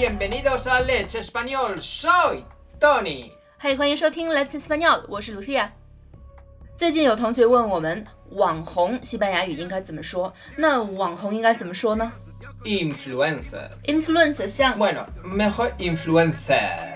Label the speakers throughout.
Speaker 1: Bienvenidos a Let's Español. Soy Tony。
Speaker 2: 嗨，欢迎收听 Let's Español，我是 Lucia。最近有同学问我们，网红西班牙语应该怎么说？那网红应该怎么说呢
Speaker 1: Influencer.
Speaker 2: ？Influencer 像
Speaker 1: Bueno, mejor influencer.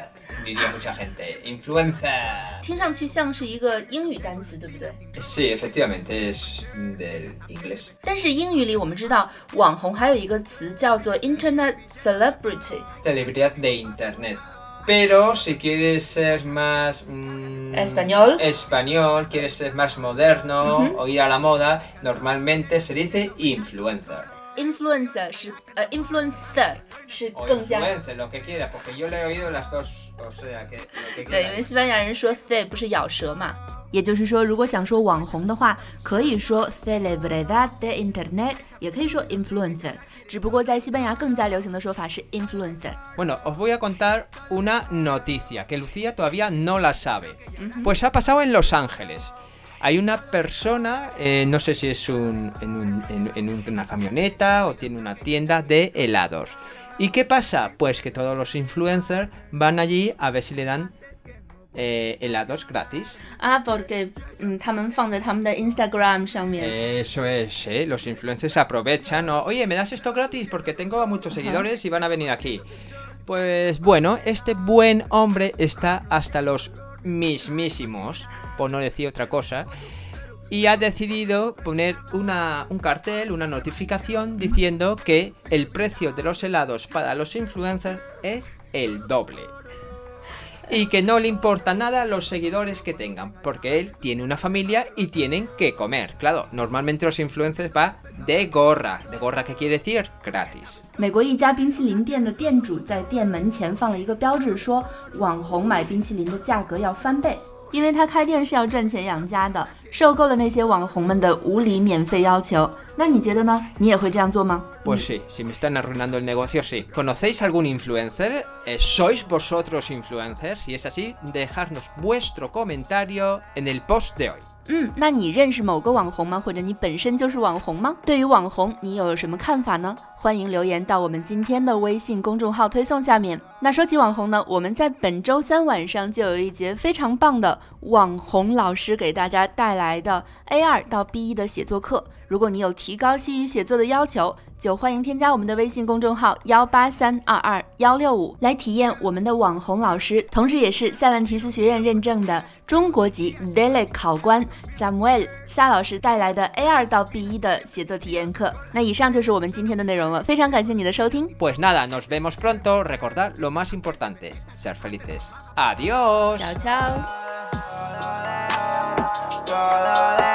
Speaker 1: Diría mucha gente. Influencer.
Speaker 2: 听上去像是一个英语单词，对不对？
Speaker 1: Sí, efectivamente, es del inglés.
Speaker 2: 但是英语里我们知道，网红还有一个词叫做 Internet Celebrity。
Speaker 1: Celebridad de internet. Pero si quieres ser más mm,
Speaker 2: Español.
Speaker 1: español, quieres ser más moderno o ir a la moda, normalmente se dice influencer.
Speaker 2: Influencer 是呃，influencer 是
Speaker 1: O
Speaker 2: 更加
Speaker 1: influencer, lo que quiera, porque yo le he oído las dos, o sea que lo que
Speaker 2: 对，因
Speaker 1: quiera.
Speaker 2: 为西班牙人说 c 不是咬舌嘛。也就是说，如果想说网红的话，可以说 celebridad de internet，也可以说 influencer。只不过在西班牙更加流行的说法是 influencer。
Speaker 1: Bueno, os voy a contar una noticia que Lucía todavía no la sabe. Pues ha pasado en Los Ángeles. hay una persona, eh, no sé si es un, en, un, en, una camioneta o tiene una tienda de helados. ¿Y qué pasa? Pues que todos los influencers van allí a ver si le dan eh, helados gratis.
Speaker 2: Ah, porque mm, de Instagram
Speaker 1: Eso es, ¿eh? los influencers aprovechan, oye, me das esto gratis porque tengo a muchos seguidores y van a venir aquí. Pues bueno, este buen hombre está hasta los mismísimos, por no decir otra cosa. Y ha decidido poner una, un cartel, una notificación diciendo que el precio de los helados para los influencers es el doble Y que no le importa nada los seguidores que tengan, porque él tiene una familia y tienen que comer. Claro, normalmente los influencers va de gorra. ¿De gorra qué quiere decir? Gratis.
Speaker 2: 美国一家冰淇淋店的店主在店门前放了一个标志，说网红买冰淇淋的价格要翻倍， 因为他开店是要赚钱养家的，受够了那些网红们的无理免费要求。那你觉得呢？你也会这样做吗
Speaker 1: ？Pues sí, si me están arruinando el negocio, sí. ¿Conocéis algún influencer? Eh, ¿Sois vosotros influencers? Si es así, dejadnos vuestro comentario en el post de hoy.
Speaker 2: 嗯，那你认识某个网红吗？或者你本身就是网红吗？对于网红，你有什么看法呢？欢迎留言到我们今天的微信公众号推送下面。那说起网红呢，我们在本周三晚上就有一节非常棒的网红老师给大家带来的 A 二到 B 一的写作课。如果你有提高西语写作的要求，就欢迎添加我们的微信公众号幺八三二二幺六五来体验我们的网红老师，同时也是塞万提斯学院认证的中国籍 Daily 考官 Samuel 夏老师带来的 A 二到 B 一的写作体验课。那以上就是我们今天的内容了，非常感谢你的收听，
Speaker 1: Pues nada, nos vemos pronto. Recordad lo más importante, ser felices. Adiós.
Speaker 2: 悄悄。
Speaker 3: Toda